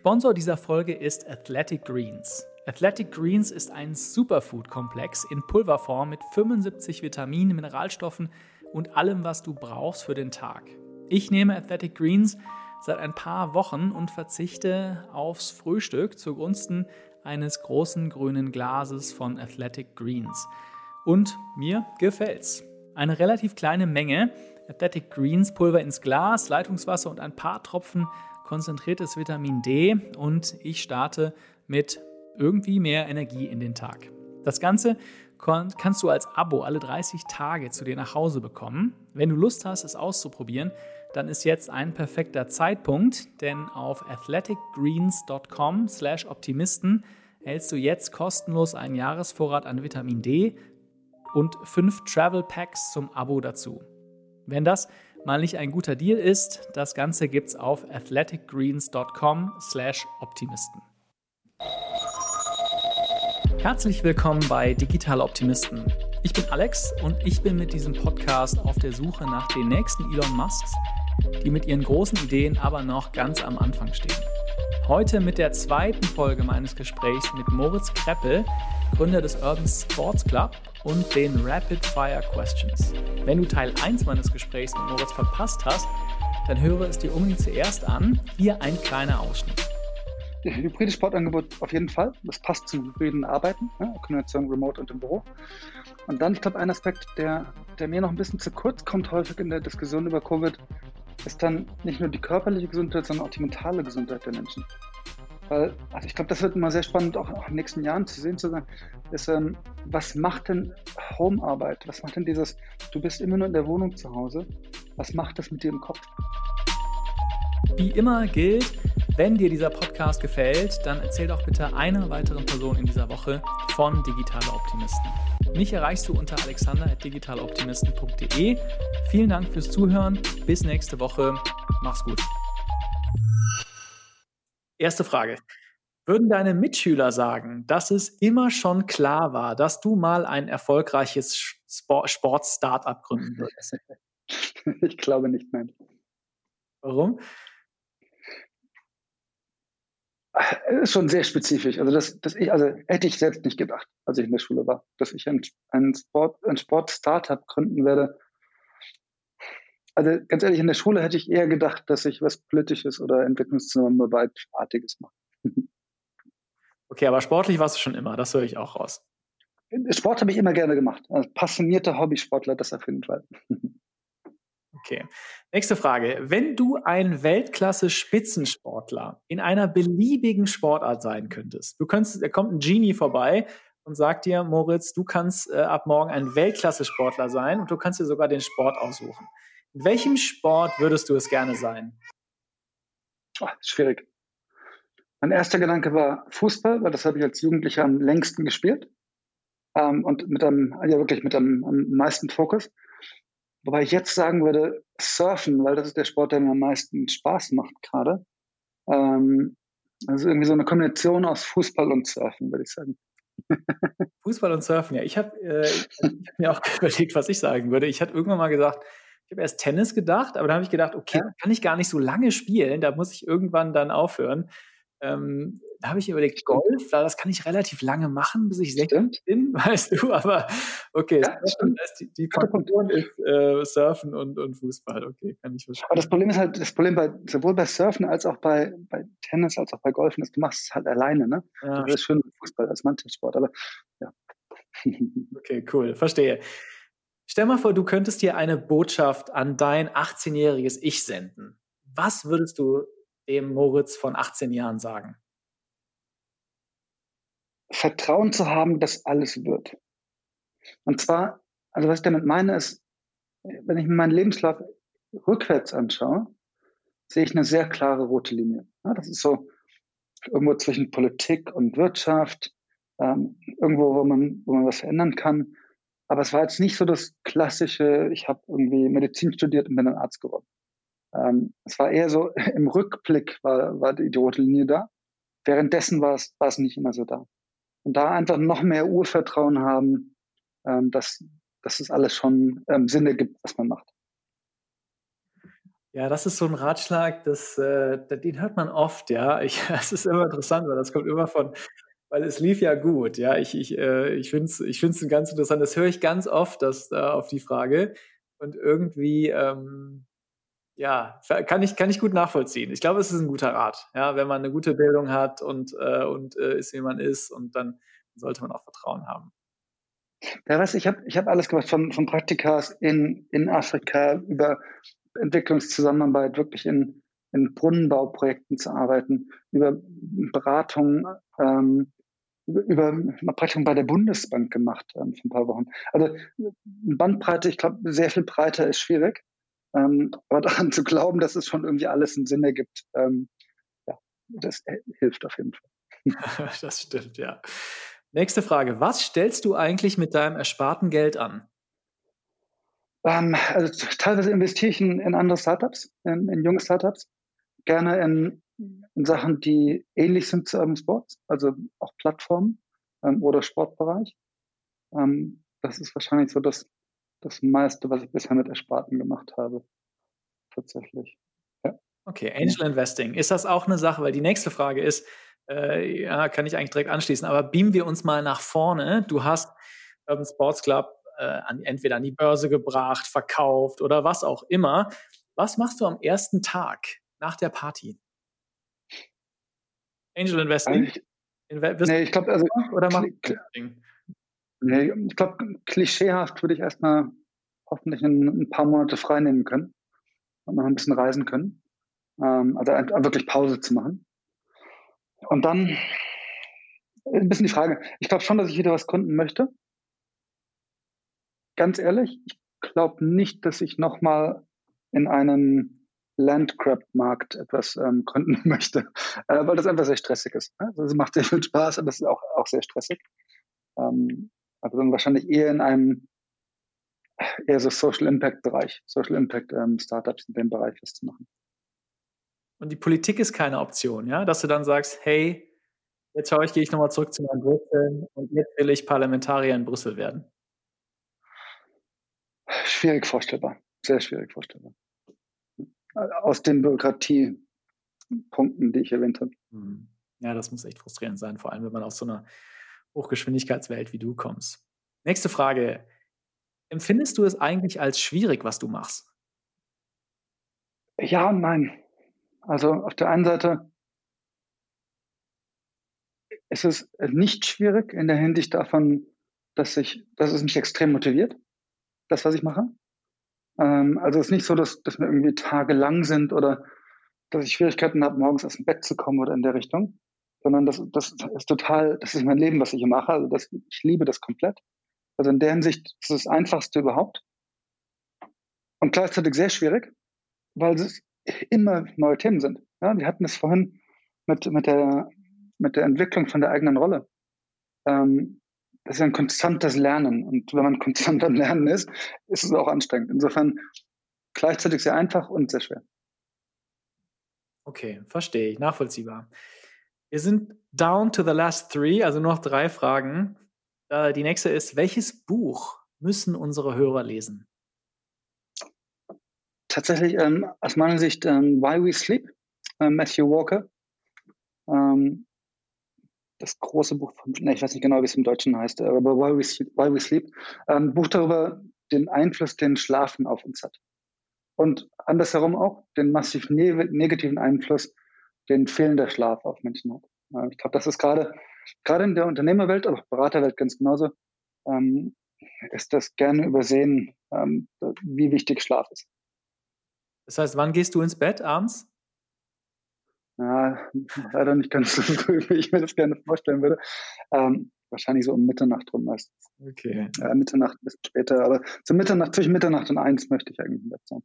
Sponsor dieser Folge ist Athletic Greens. Athletic Greens ist ein Superfood-Komplex in Pulverform mit 75 Vitaminen, Mineralstoffen und allem, was du brauchst für den Tag. Ich nehme Athletic Greens seit ein paar Wochen und verzichte aufs Frühstück zugunsten eines großen grünen Glases von Athletic Greens. Und mir gefällt's. Eine relativ kleine Menge Athletic Greens Pulver ins Glas, Leitungswasser und ein paar Tropfen konzentriertes Vitamin D und ich starte mit irgendwie mehr Energie in den Tag. Das Ganze kannst du als Abo alle 30 Tage zu dir nach Hause bekommen. Wenn du Lust hast, es auszuprobieren, dann ist jetzt ein perfekter Zeitpunkt, denn auf athleticgreens.com/optimisten hältst du jetzt kostenlos einen Jahresvorrat an Vitamin D und fünf Travel Packs zum Abo dazu. Wenn das mal nicht ein guter Deal ist, das Ganze gibt's auf athleticgreens.com/optimisten. Herzlich willkommen bei Digital Optimisten. Ich bin Alex und ich bin mit diesem Podcast auf der Suche nach den nächsten Elon Musks, die mit ihren großen Ideen aber noch ganz am Anfang stehen. Heute mit der zweiten Folge meines Gesprächs mit Moritz Kreppel, Gründer des Urban Sports Club und den Rapid Fire Questions. Wenn du Teil 1 meines Gesprächs mit Moritz verpasst hast, dann höre es dir unbedingt zuerst an. Hier ein kleiner Ausschnitt. Hybrides Sportangebot auf jeden Fall. Das passt zum hybriden Arbeiten, ne? Kombination Remote und im Büro. Und dann, ich glaube, ein Aspekt, der, der mir noch ein bisschen zu kurz kommt, häufig in der Diskussion über Covid, ist dann nicht nur die körperliche Gesundheit, sondern auch die mentale Gesundheit der Menschen. Weil, also ich glaube, das wird immer sehr spannend, auch, auch in den nächsten Jahren zu sehen zu sein, ist, ähm, was macht denn Homearbeit? Was macht denn dieses, du bist immer nur in der Wohnung zu Hause? Was macht das mit dir im Kopf? Wie immer gilt, wenn dir dieser Podcast gefällt, dann erzähl doch bitte einer weiteren Person in dieser Woche von Digitale Optimisten. Mich erreichst du unter alexander.digitaloptimisten.de. Vielen Dank fürs Zuhören. Bis nächste Woche. Mach's gut. Erste Frage. Würden deine Mitschüler sagen, dass es immer schon klar war, dass du mal ein erfolgreiches Sport-Startup gründen würdest? Ich glaube nicht, nein. Warum? ist schon sehr spezifisch. Also das, das ich, also hätte ich selbst nicht gedacht, als ich in der Schule war, dass ich ein, ein Sport, ein Sport-Startup gründen werde. Also ganz ehrlich, in der Schule hätte ich eher gedacht, dass ich was Politisches oder Entwicklungszusammenarbeitsartiges mache. Okay, aber sportlich warst du schon immer, das höre ich auch raus. Sport habe ich immer gerne gemacht. Also passionierter Hobbysportler, das auf jeden Fall. Okay. Nächste Frage. Wenn du ein Weltklasse-Spitzensportler in einer beliebigen Sportart sein könntest, du könntest, da kommt ein Genie vorbei und sagt dir, Moritz, du kannst äh, ab morgen ein Weltklasse-Sportler sein und du kannst dir sogar den Sport aussuchen. In welchem Sport würdest du es gerne sein? Oh, schwierig. Mein erster Gedanke war Fußball, weil das habe ich als Jugendlicher am längsten gespielt ähm, und mit einem, ja wirklich mit einem am meisten Fokus. Wobei ich jetzt sagen würde, Surfen, weil das ist der Sport, der mir am meisten Spaß macht gerade. Ähm, also irgendwie so eine Kombination aus Fußball und Surfen, würde ich sagen. Fußball und Surfen, ja. Ich habe äh, hab mir auch überlegt, was ich sagen würde. Ich hatte irgendwann mal gesagt, ich habe erst Tennis gedacht, aber dann habe ich gedacht, okay, ja. kann ich gar nicht so lange spielen, da muss ich irgendwann dann aufhören. Ähm, da habe ich überlegt, Golf, das kann ich relativ lange machen, bis ich 60 bin, weißt du, aber okay, ja, die, die Kombination ist äh, Surfen und, und Fußball, okay, kann ich verstehen. Aber das Problem ist halt, das Problem bei, sowohl bei Surfen als auch bei, bei Tennis, als auch bei Golfen, ist, du machst es halt alleine, ne? Ja. Das ist schön Fußball als Mannschaftssport, aber ja. okay, cool, verstehe. Stell mal vor, du könntest dir eine Botschaft an dein 18-jähriges Ich senden. Was würdest du dem Moritz von 18 Jahren sagen? Vertrauen zu haben, dass alles wird. Und zwar, also was ich damit meine, ist, wenn ich mir meinen Lebenslauf rückwärts anschaue, sehe ich eine sehr klare rote Linie. Ja, das ist so irgendwo zwischen Politik und Wirtschaft, ähm, irgendwo, wo man, wo man was verändern kann. Aber es war jetzt nicht so das klassische, ich habe irgendwie Medizin studiert und bin ein Arzt geworden. Ähm, es war eher so, im Rückblick war, war die, rote Linie da. Währenddessen war es, war es nicht immer so da. Und da einfach noch mehr Urvertrauen haben, ähm, dass, dass es alles schon ähm, Sinn ergibt, was man macht. Ja, das ist so ein Ratschlag, das, äh, den hört man oft, ja. Ich, es ist immer interessant, weil das kommt immer von, weil es lief ja gut, ja. Ich, ich, äh, ich finde es ich find's ganz interessant. Das höre ich ganz oft, das äh, auf die Frage. Und irgendwie, ähm, ja, kann ich, kann ich gut nachvollziehen. Ich glaube, es ist ein guter Rat, ja, wenn man eine gute Bildung hat und, äh, und äh, ist, wie man ist, und dann sollte man auch Vertrauen haben. Ja, was, ich habe ich hab alles gemacht, von, von Praktikas in, in Afrika über Entwicklungszusammenarbeit, wirklich in, in Brunnenbauprojekten zu arbeiten, über Beratung, ähm, über, eine Praktikum bei der Bundesbank gemacht ähm, für ein paar Wochen. Also Bandbreite, ich glaube, sehr viel breiter ist schwierig. Ähm, aber daran zu glauben, dass es schon irgendwie alles einen Sinn ergibt, ähm, ja, das hilft auf jeden Fall. das stimmt, ja. Nächste Frage. Was stellst du eigentlich mit deinem ersparten Geld an? Ähm, also teilweise investiere ich in, in andere Startups, in, in, junge Startups, gerne in, in, Sachen, die ähnlich sind zu Urban Sports, also auch Plattformen ähm, oder Sportbereich. Ähm, das ist wahrscheinlich so das, das meiste, was ich bisher mit Ersparten gemacht habe. Tatsächlich. Ja. Okay, Angel Investing. Ist das auch eine Sache? Weil die nächste Frage ist, äh, ja, kann ich eigentlich direkt anschließen, aber beamen wir uns mal nach vorne. Du hast Urban Sports Club äh, an, entweder an die Börse gebracht, verkauft oder was auch immer. Was machst du am ersten Tag nach der Party? Angel Investing? Inve nee, ich glaube, also, oder nee, ich glaube, klischeehaft würde ich erstmal hoffentlich ein, ein, paar Monate frei nehmen können und noch ein bisschen reisen können. Ähm, also wirklich Pause zu machen. Und dann ein bisschen die Frage. Ich glaube schon, dass ich wieder was gründen möchte ganz ehrlich, ich glaube nicht, dass ich nochmal in einen Landcrab-Markt etwas ähm, gründen möchte, äh, weil das einfach sehr stressig ist. Ne? Also es macht sehr viel Spaß, aber es ist auch, auch sehr stressig. Ähm, also dann wahrscheinlich eher in einem eher so Social Impact Bereich, Social Impact ähm, Startups in dem Bereich was zu machen. Und die Politik ist keine Option, ja, dass du dann sagst, hey, jetzt schaue ich, gehe ich nochmal zurück zu meinen Wurzeln und jetzt will ich Parlamentarier in Brüssel werden. Schwierig vorstellbar, sehr schwierig vorstellbar. Aus den Bürokratiepunkten, die ich erwähnt habe. Hm. Ja, das muss echt frustrierend sein, vor allem wenn man aus so einer Hochgeschwindigkeitswelt wie du kommst. Nächste Frage. Empfindest du es eigentlich als schwierig, was du machst? Ja und nein. Also auf der einen Seite ist es nicht schwierig in der Hinsicht davon, dass, ich, dass es mich extrem motiviert das, was ich mache. Ähm, also es ist nicht so, dass, dass mir irgendwie Tage lang sind oder dass ich Schwierigkeiten habe, morgens aus dem Bett zu kommen oder in der Richtung, sondern das, das ist total, das ist mein Leben, was ich hier mache. Also das, ich liebe das komplett. Also in der Hinsicht ist es das Einfachste überhaupt. Und gleichzeitig sehr schwierig, weil es immer neue Themen sind. Ja, wir hatten es vorhin mit, mit, der, mit der Entwicklung von der eigenen Rolle. Ähm, das ist ein konstantes Lernen. Und wenn man konstant am Lernen ist, ist es auch anstrengend. Insofern gleichzeitig sehr einfach und sehr schwer. Okay, verstehe ich, nachvollziehbar. Wir sind down to the last three, also nur noch drei Fragen. Äh, die nächste ist, welches Buch müssen unsere Hörer lesen? Tatsächlich ähm, aus meiner Sicht ähm, Why We Sleep, äh, Matthew Walker. Ähm, das große Buch von, ich weiß nicht genau, wie es im Deutschen heißt, aber Why We, Why We Sleep, ein Buch darüber, den Einfluss, den Schlafen auf uns hat. Und andersherum auch den massiv ne negativen Einfluss, den fehlender Schlaf auf Menschen hat. Ich glaube, das ist gerade, gerade in der Unternehmerwelt, aber auch Beraterwelt ganz genauso, ähm, ist das gerne übersehen, ähm, wie wichtig Schlaf ist. Das heißt, wann gehst du ins Bett abends? Ja, leider nicht ganz so früh, wie ich mir das gerne vorstellen würde. Ähm, wahrscheinlich so um Mitternacht rum meistens. Okay. Äh, Mitternacht ein bisschen später, aber zu Mitternacht, zwischen Mitternacht und eins möchte ich eigentlich im Bett sein.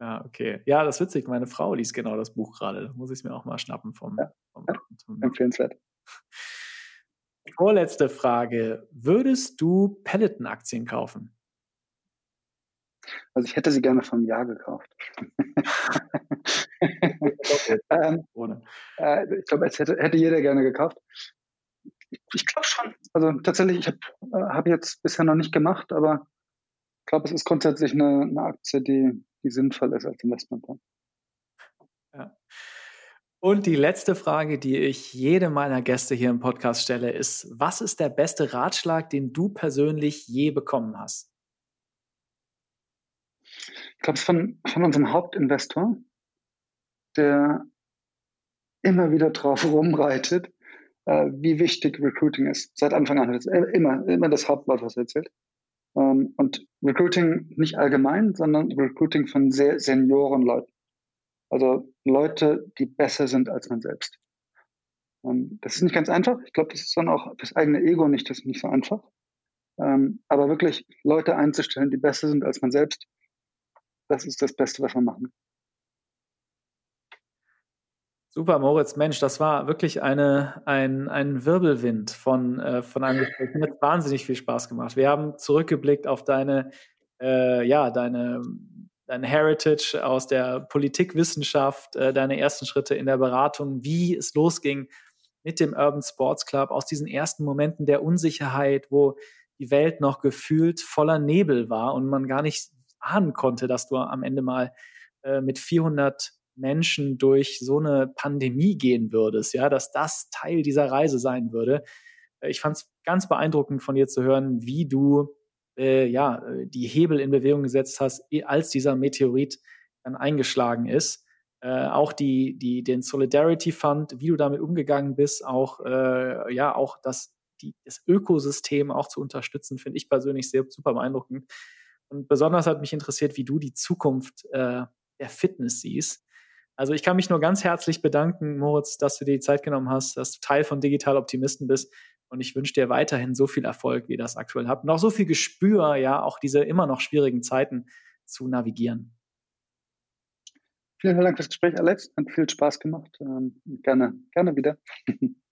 Ja, okay. Ja, das ist witzig. Meine Frau liest genau das Buch gerade. Da muss ich es mir auch mal schnappen vom. Ja, vom, vom Empfehlenswert. Vorletzte Frage. Würdest du Peloton-Aktien kaufen? Also ich hätte sie gerne vom Jahr gekauft. ähm, äh, ich glaube, es hätte, hätte jeder gerne gekauft. Ich, ich glaube schon. Also tatsächlich, ich habe äh, hab jetzt bisher noch nicht gemacht, aber ich glaube, es ist grundsätzlich eine, eine Aktie, die, die sinnvoll ist als Investment. Ja. Und die letzte Frage, die ich jedem meiner Gäste hier im Podcast stelle, ist, was ist der beste Ratschlag, den du persönlich je bekommen hast? Ich glaube, es von, von unserem Hauptinvestor, der immer wieder drauf rumreitet, äh, wie wichtig Recruiting ist. Seit Anfang an. Immer, immer das Hauptwort, was er erzählt. Ähm, und Recruiting nicht allgemein, sondern Recruiting von sehr senioren Leuten. Also Leute, die besser sind als man selbst. Ähm, das ist nicht ganz einfach. Ich glaube, das ist dann auch das eigene Ego nicht, das nicht so einfach. Ähm, aber wirklich Leute einzustellen, die besser sind als man selbst, das ist das Beste, was man machen. Super, Moritz. Mensch, das war wirklich eine, ein, ein Wirbelwind von, äh, von einem Gespräch. Mir hat wahnsinnig viel Spaß gemacht. Wir haben zurückgeblickt auf deine, äh, ja, deine, dein Heritage aus der Politikwissenschaft, äh, deine ersten Schritte in der Beratung, wie es losging mit dem Urban Sports Club, aus diesen ersten Momenten der Unsicherheit, wo die Welt noch gefühlt voller Nebel war und man gar nicht ahnen konnte, dass du am Ende mal äh, mit 400 Menschen durch so eine Pandemie gehen würdest, ja, dass das Teil dieser Reise sein würde. Äh, ich fand es ganz beeindruckend von dir zu hören, wie du äh, ja äh, die Hebel in Bewegung gesetzt hast, als dieser Meteorit dann eingeschlagen ist. Äh, auch die, die, den Solidarity Fund, wie du damit umgegangen bist, auch äh, ja auch das, die, das Ökosystem auch zu unterstützen, finde ich persönlich sehr super beeindruckend. Und besonders hat mich interessiert, wie du die Zukunft äh, der Fitness siehst. Also ich kann mich nur ganz herzlich bedanken, Moritz, dass du dir die Zeit genommen hast, dass du Teil von Digital Optimisten bist. Und ich wünsche dir weiterhin so viel Erfolg, wie ihr das aktuell habt. Noch so viel Gespür, ja, auch diese immer noch schwierigen Zeiten zu navigieren. Vielen Dank fürs Gespräch, Alex. Hat viel Spaß gemacht. Ähm, gerne, gerne wieder.